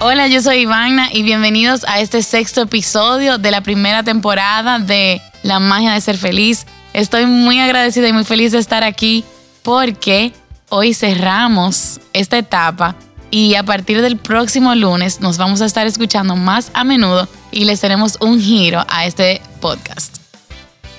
Hola, yo soy Ivana y bienvenidos a este sexto episodio de la primera temporada de La magia de ser feliz. Estoy muy agradecida y muy feliz de estar aquí porque hoy cerramos esta etapa y a partir del próximo lunes nos vamos a estar escuchando más a menudo y les tenemos un giro a este podcast.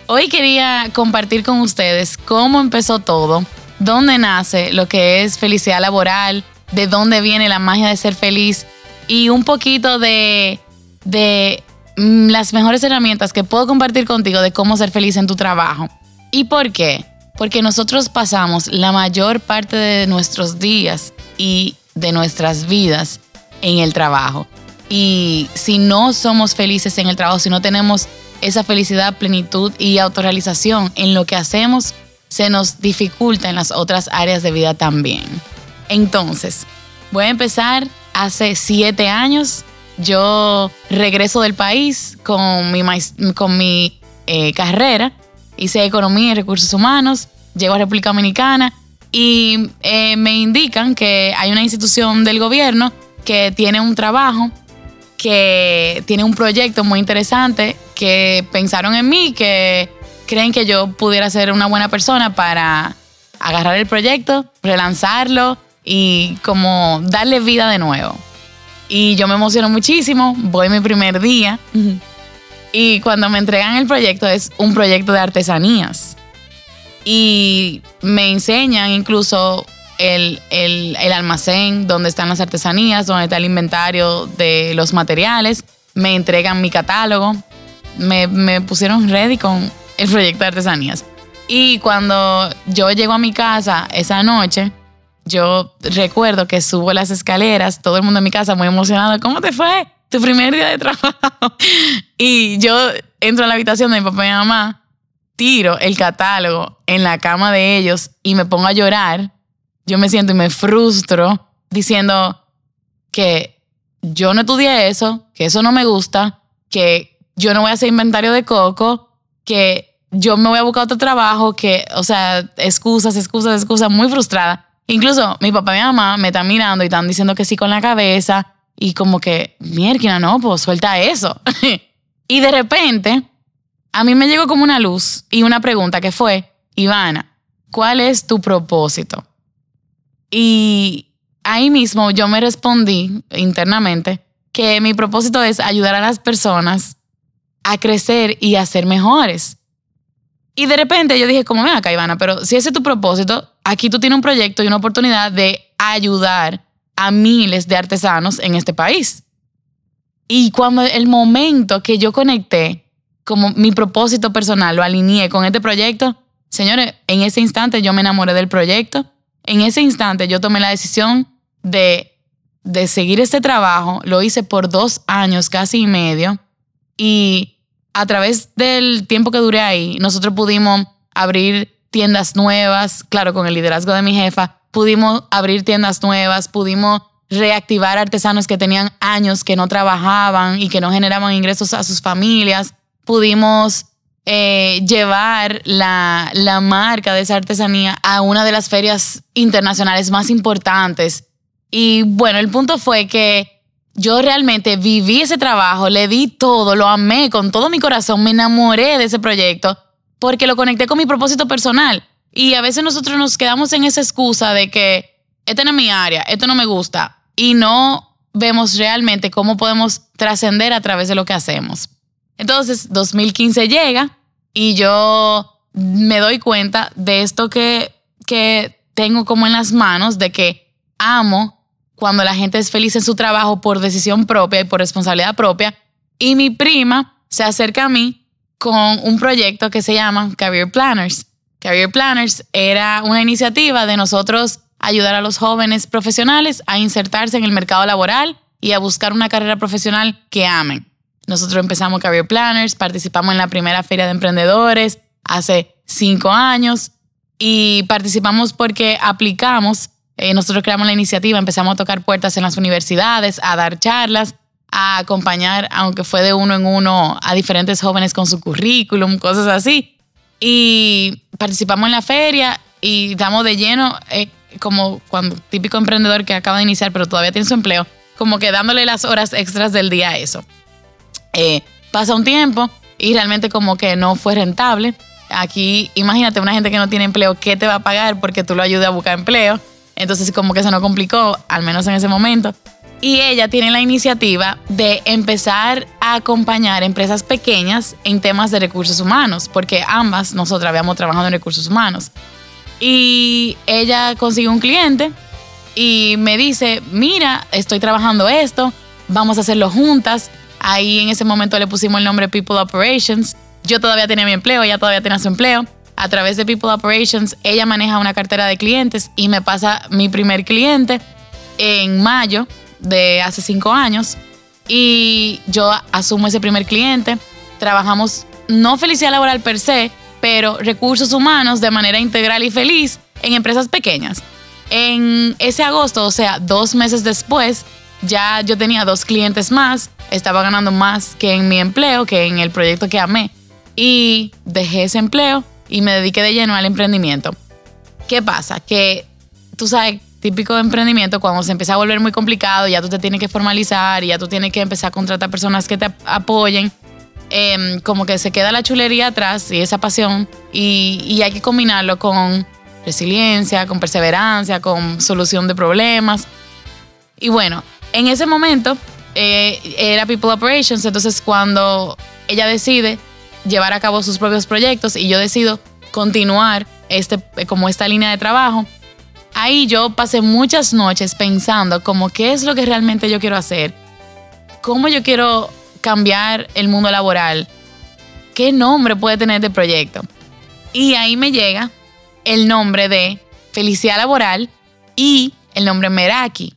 Hoy quería compartir con ustedes cómo empezó todo, dónde nace lo que es felicidad laboral, de dónde viene la magia de ser feliz y un poquito de, de mm, las mejores herramientas que puedo compartir contigo de cómo ser feliz en tu trabajo. ¿Y por qué? Porque nosotros pasamos la mayor parte de nuestros días y de nuestras vidas en el trabajo. Y si no somos felices en el trabajo, si no tenemos esa felicidad, plenitud y autorrealización en lo que hacemos, se nos dificulta en las otras áreas de vida también. Entonces, voy a empezar hace siete años. Yo regreso del país con mi, con mi eh, carrera. Hice economía y recursos humanos. Llego a República Dominicana y eh, me indican que hay una institución del gobierno que tiene un trabajo, que tiene un proyecto muy interesante, que pensaron en mí, que creen que yo pudiera ser una buena persona para agarrar el proyecto, relanzarlo y como darle vida de nuevo. Y yo me emociono muchísimo, voy mi primer día y cuando me entregan el proyecto es un proyecto de artesanías y me enseñan incluso el, almacén donde están las artesanías, donde está el inventario de los materiales, me entregan mi catálogo, me, me pusieron ready con el proyecto de artesanías. Y cuando yo llego a mi casa esa noche, yo recuerdo que subo las escaleras, todo el mundo en mi casa muy emocionado, ¿cómo te fue? Tu primer día de trabajo. y yo entro a la habitación de mi papá y mi mamá tiro el catálogo en la cama de ellos y me pongo a llorar, yo me siento y me frustro diciendo que yo no estudié eso, que eso no me gusta, que yo no voy a hacer inventario de coco, que yo me voy a buscar otro trabajo, que, o sea, excusas, excusas, excusas, muy frustrada. Incluso mi papá y mi mamá me están mirando y están diciendo que sí con la cabeza y como que, mierda, no, pues suelta eso. y de repente a mí me llegó como una luz y una pregunta que fue, Ivana, ¿cuál es tu propósito? Y ahí mismo yo me respondí internamente que mi propósito es ayudar a las personas a crecer y a ser mejores. Y de repente yo dije, como ven acá, Ivana, pero si ese es tu propósito, aquí tú tienes un proyecto y una oportunidad de ayudar a miles de artesanos en este país. Y cuando el momento que yo conecté como mi propósito personal, lo alineé con este proyecto, señores, en ese instante yo me enamoré del proyecto, en ese instante yo tomé la decisión de, de seguir este trabajo, lo hice por dos años, casi y medio, y a través del tiempo que duré ahí, nosotros pudimos abrir tiendas nuevas, claro, con el liderazgo de mi jefa, pudimos abrir tiendas nuevas, pudimos reactivar artesanos que tenían años que no trabajaban y que no generaban ingresos a sus familias pudimos eh, llevar la, la marca de esa artesanía a una de las ferias internacionales más importantes. Y bueno, el punto fue que yo realmente viví ese trabajo, le di todo, lo amé con todo mi corazón, me enamoré de ese proyecto porque lo conecté con mi propósito personal. Y a veces nosotros nos quedamos en esa excusa de que esta no es mi área, esto no me gusta y no vemos realmente cómo podemos trascender a través de lo que hacemos. Entonces, 2015 llega y yo me doy cuenta de esto que, que tengo como en las manos, de que amo cuando la gente es feliz en su trabajo por decisión propia y por responsabilidad propia. Y mi prima se acerca a mí con un proyecto que se llama Career Planners. Career Planners era una iniciativa de nosotros ayudar a los jóvenes profesionales a insertarse en el mercado laboral y a buscar una carrera profesional que amen. Nosotros empezamos Career Planners, participamos en la primera feria de emprendedores hace cinco años y participamos porque aplicamos, eh, nosotros creamos la iniciativa, empezamos a tocar puertas en las universidades, a dar charlas, a acompañar, aunque fue de uno en uno, a diferentes jóvenes con su currículum, cosas así. Y participamos en la feria y damos de lleno, eh, como cuando típico emprendedor que acaba de iniciar pero todavía tiene su empleo, como que dándole las horas extras del día a eso. Eh, pasa un tiempo y realmente como que no fue rentable. Aquí, imagínate una gente que no tiene empleo, ¿qué te va a pagar porque tú lo ayudes a buscar empleo? Entonces como que se nos complicó, al menos en ese momento. Y ella tiene la iniciativa de empezar a acompañar empresas pequeñas en temas de recursos humanos, porque ambas nosotras habíamos trabajado en recursos humanos. Y ella consigue un cliente y me dice, mira, estoy trabajando esto, vamos a hacerlo juntas. Ahí en ese momento le pusimos el nombre People Operations. Yo todavía tenía mi empleo, ella todavía tenía su empleo. A través de People Operations, ella maneja una cartera de clientes y me pasa mi primer cliente en mayo de hace cinco años. Y yo asumo ese primer cliente. Trabajamos no felicidad laboral per se, pero recursos humanos de manera integral y feliz en empresas pequeñas. En ese agosto, o sea, dos meses después, ya yo tenía dos clientes más, estaba ganando más que en mi empleo, que en el proyecto que amé, y dejé ese empleo y me dediqué de lleno al emprendimiento. ¿Qué pasa? Que tú sabes, típico de emprendimiento, cuando se empieza a volver muy complicado, ya tú te tienes que formalizar ya tú tienes que empezar a contratar personas que te apoyen, em, como que se queda la chulería atrás y esa pasión y, y hay que combinarlo con resiliencia, con perseverancia, con solución de problemas. Y bueno, en ese momento eh, era People Operations, entonces cuando ella decide llevar a cabo sus propios proyectos y yo decido continuar este, como esta línea de trabajo, ahí yo pasé muchas noches pensando como qué es lo que realmente yo quiero hacer, cómo yo quiero cambiar el mundo laboral, qué nombre puede tener este proyecto. Y ahí me llega el nombre de Felicidad Laboral y el nombre Meraki.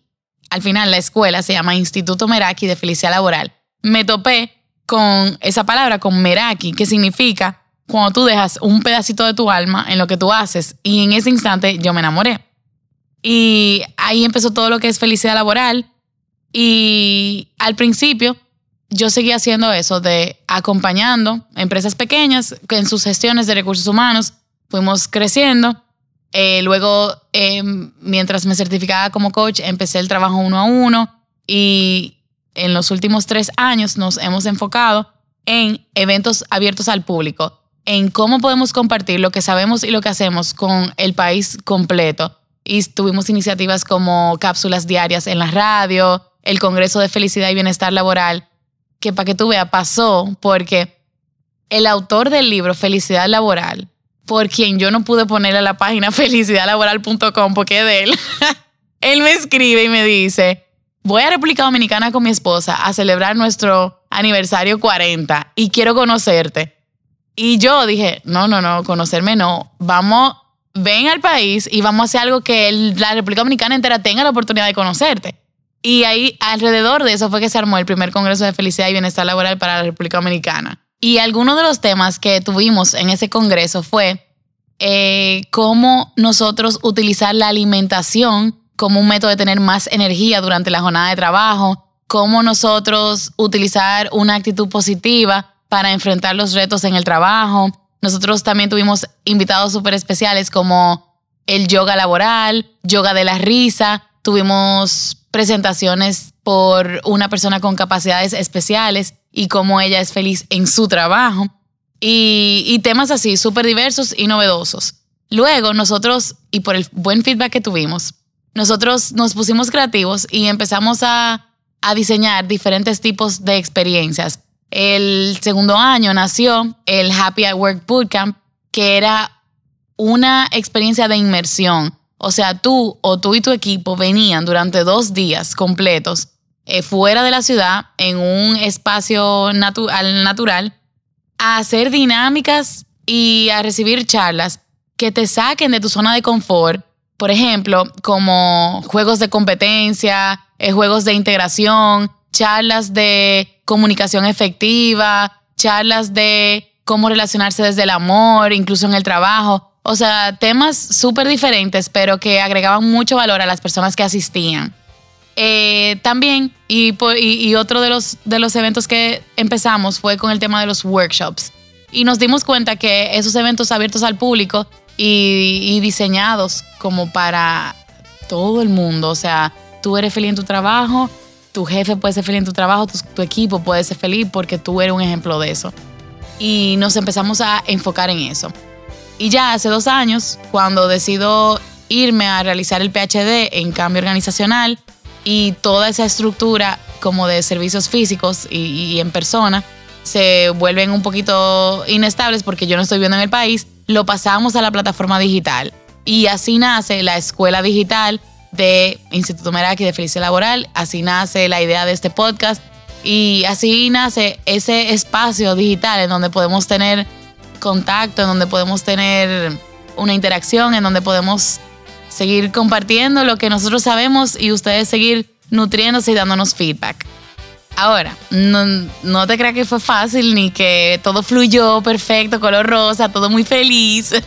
Al final la escuela se llama Instituto Meraki de Felicidad Laboral. Me topé con esa palabra, con Meraki, que significa cuando tú dejas un pedacito de tu alma en lo que tú haces. Y en ese instante yo me enamoré. Y ahí empezó todo lo que es felicidad laboral. Y al principio yo seguía haciendo eso de acompañando empresas pequeñas en sus gestiones de recursos humanos. Fuimos creciendo. Eh, luego, em, mientras me certificaba como coach, empecé el trabajo uno a uno y en los últimos tres años nos hemos enfocado en eventos abiertos al público, en cómo podemos compartir lo que sabemos y lo que hacemos con el país completo y tuvimos iniciativas como cápsulas diarias en la radio, el Congreso de Felicidad y Bienestar Laboral, que para que tú veas pasó porque el autor del libro Felicidad Laboral, por quien yo no pude ponerle a la página felicidadlaboral.com porque es de él, él me escribe y me dice, voy a República Dominicana con mi esposa a celebrar nuestro aniversario 40 y quiero conocerte. Y yo dije, no, no, no, conocerme no, vamos ven al país y vamos a hacer algo que la República Dominicana entera tenga la oportunidad de conocerte. Y ahí alrededor de eso fue que se armó el primer Congreso de Felicidad y Bienestar Laboral para la República Dominicana. Y algunos de los temas que tuvimos en ese Congreso fue eh, cómo nosotros utilizar la alimentación como un método de tener más energía durante la jornada de trabajo, cómo nosotros utilizar una actitud positiva para enfrentar los retos en el trabajo, nosotros también tuvimos invitados súper especiales como el yoga laboral, yoga de la risa, tuvimos presentaciones por una persona con capacidades especiales y cómo ella es feliz en su trabajo. Y, temas así, súper diversos y novedosos. Luego nosotros, y por el buen feedback que tuvimos, nosotros nos pusimos creativos y empezamos a, a diseñar diferentes tipos de experiencias el segundo año nació el Happy at Work Bootcamp, que era una experiencia de inmersión. O sea, tú o tú y tu equipo venían durante dos días completos eh, fuera de la ciudad, en un espacio natural, a hacer dinámicas y a recibir charlas que te saquen de tu zona de confort. Por ejemplo, como juegos de competencia, eh, juegos de integración, charlas de comunicación efectiva, charlas de cómo relacionarse desde el amor, incluso en el trabajo. O sea, temas súper diferentes, pero que agregaban mucho valor a las personas que asistían. Eh, también, y, y, otro de los, de los eventos que empezamos fue con el tema de los workshops. Y nos dimos cuenta que esos eventos abiertos al público y, y diseñados como para todo el mundo, o sea, tú eres feliz en tu trabajo, tu jefe puede ser feliz en tu trabajo, tu, equipo puede ser feliz porque tú eres un ejemplo de eso. Y nos empezamos a enfocar en eso. Y ya hace dos años, cuando decido irme a realizar el PhD en cambio organizacional y toda esa estructura como de servicios físicos y, y en persona se vuelven un poquito inestables porque yo no estoy viviendo en el país, lo pasamos a la plataforma digital. Y así nace la escuela digital de Instituto Meraki de Felicidad Laboral. Así nace la idea de este podcast y así nace ese espacio digital en donde podemos tener contacto, en donde podemos tener una interacción, en donde podemos seguir compartiendo lo que nosotros sabemos y ustedes seguir nutriéndose y dándonos feedback. Ahora, no, te creas que fue fácil ni que todo fluyó perfecto, color rosa, todo muy feliz.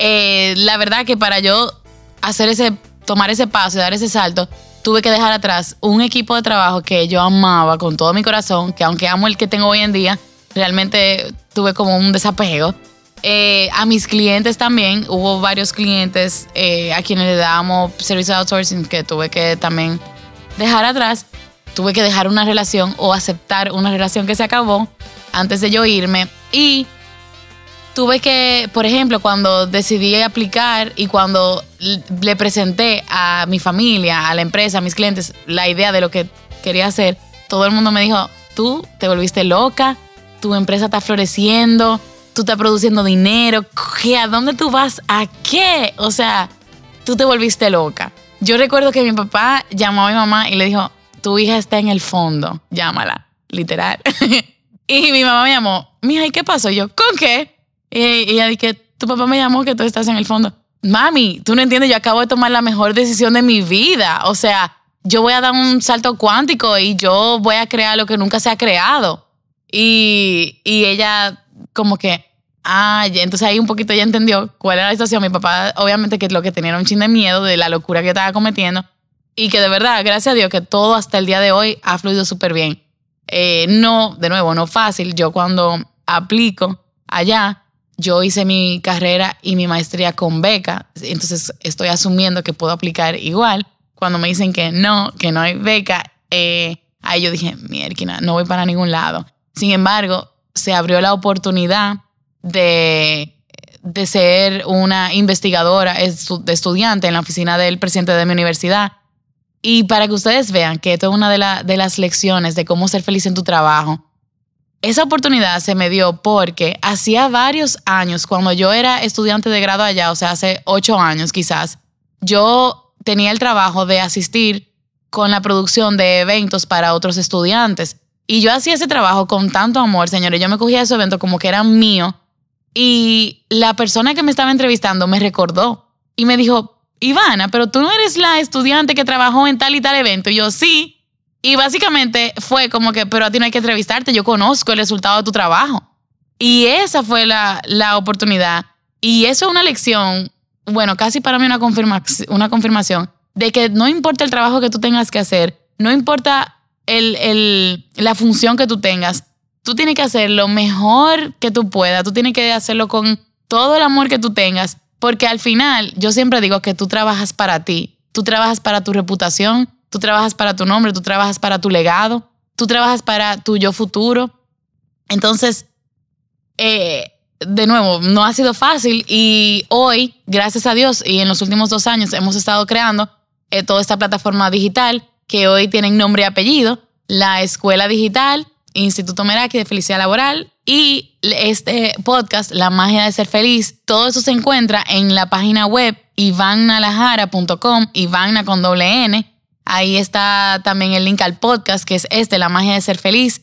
Eh, la verdad que para yo hacer ese tomar ese paso y dar ese salto, tuve que dejar atrás un equipo de trabajo que yo amaba con todo mi corazón, que aunque amo el que tengo hoy en día, realmente tuve como un desapego. Eh, a mis clientes también, hubo varios clientes eh, a quienes le dábamos servicio de outsourcing que tuve que también dejar atrás. Tuve que dejar una relación o aceptar una relación que se acabó antes de yo irme. Y tuve que, por ejemplo, cuando decidí aplicar y cuando le presenté a mi familia, a la empresa, a mis clientes, la idea de lo que quería hacer, todo el mundo me dijo, tú te volviste loca, tu empresa está floreciendo, tú estás produciendo dinero, ¿a dónde tú vas? ¿A qué? O sea, tú te volviste loca. Yo recuerdo que mi papá llamó a mi mamá y le dijo, tu hija está en el fondo, llámala, literal. y mi mamá me llamó, mija, ¿y qué pasó? yo, ¿con qué? Y ella dije, tu papá me llamó que tú estás en el fondo. Mami, tú no entiendes, yo acabo de tomar la mejor decisión de mi vida. O sea, yo voy a dar un salto cuántico y yo voy a crear lo que nunca se ha creado. Y, y ella como que, ah, entonces ahí un poquito ya entendió cuál era la situación. Mi papá obviamente que lo que tenía era un chin de miedo de la locura que estaba cometiendo. Y que de verdad, gracias a Dios, que todo hasta el día de hoy ha fluido súper bien. Eh, no, de nuevo, no fácil. Yo cuando aplico allá, yo hice mi carrera y mi maestría con beca, entonces estoy asumiendo que puedo aplicar igual. Cuando me dicen que no, que no hay beca, eh, ahí yo dije, mierda, no voy para ningún lado. Sin embargo, se abrió la oportunidad de, de ser una investigadora de estudiante en la oficina del presidente de mi universidad. Y para que ustedes vean que esto es una de, de las lecciones de cómo ser feliz en tu trabajo, esa oportunidad se me dio porque hacía varios años, cuando yo era estudiante de grado allá, o sea, hace ocho años quizás, yo tenía el trabajo de asistir con la producción de eventos para otros estudiantes. Y yo hacía ese trabajo con tanto amor, señores. Yo me cogía ese evento como que era mío. Y la persona que me estaba entrevistando me recordó y me dijo, Ivana, pero tú no eres la estudiante que trabajó en tal y tal evento. Y yo, sí. Y básicamente fue como que, pero a ti no hay que entrevistarte, yo conozco el resultado de tu trabajo. Y esa fue la, la oportunidad. Y eso es una lección, bueno, casi para mí una, una confirmación de que no importa el trabajo que tú tengas que hacer, no importa el, el, la función que tú tengas, tú tienes que hacer lo mejor que tú puedas, tú tienes que hacerlo con todo el amor que tú tengas, porque al final yo siempre digo que tú trabajas para ti, tú trabajas para tu reputación, Tú trabajas para tu nombre, tú trabajas para tu legado, tú trabajas para tu yo futuro. Entonces, eh, de nuevo, no ha sido fácil y hoy, gracias a Dios, y en los últimos dos años hemos estado creando eh, toda esta plataforma digital que hoy tienen nombre y apellido, la Escuela Digital, Instituto Meraki de Felicidad Laboral y este podcast, La Magia de Ser Feliz. Todo eso se encuentra en la página web ivannalajara.com, Ivana con doble N Ahí está también el link al podcast, que es este, La magia de ser feliz.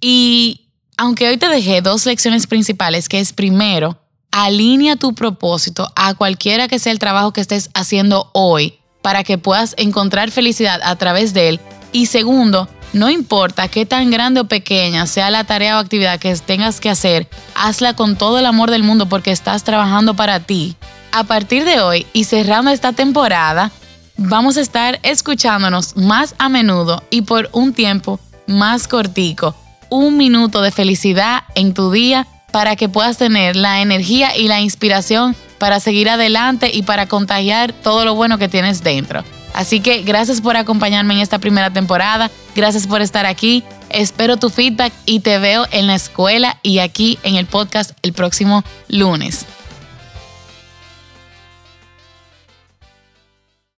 Y aunque hoy te dejé dos lecciones principales, que es primero, alinea tu propósito a cualquiera que sea el trabajo que estés haciendo hoy para que puedas encontrar felicidad a través de él. Y segundo, no importa qué tan grande o pequeña sea la tarea o actividad que tengas que hacer, hazla con todo el amor del mundo porque estás trabajando para ti. A partir de hoy y cerrando esta temporada, vamos a estar escuchándonos más a menudo y por un tiempo más cortico. Un minuto de felicidad en tu día para que puedas tener la energía y la inspiración para seguir adelante y para contagiar todo lo bueno que tienes dentro. Así que gracias por acompañarme en esta primera temporada, gracias por estar aquí, espero tu feedback y te veo en la escuela y aquí en el podcast el próximo lunes.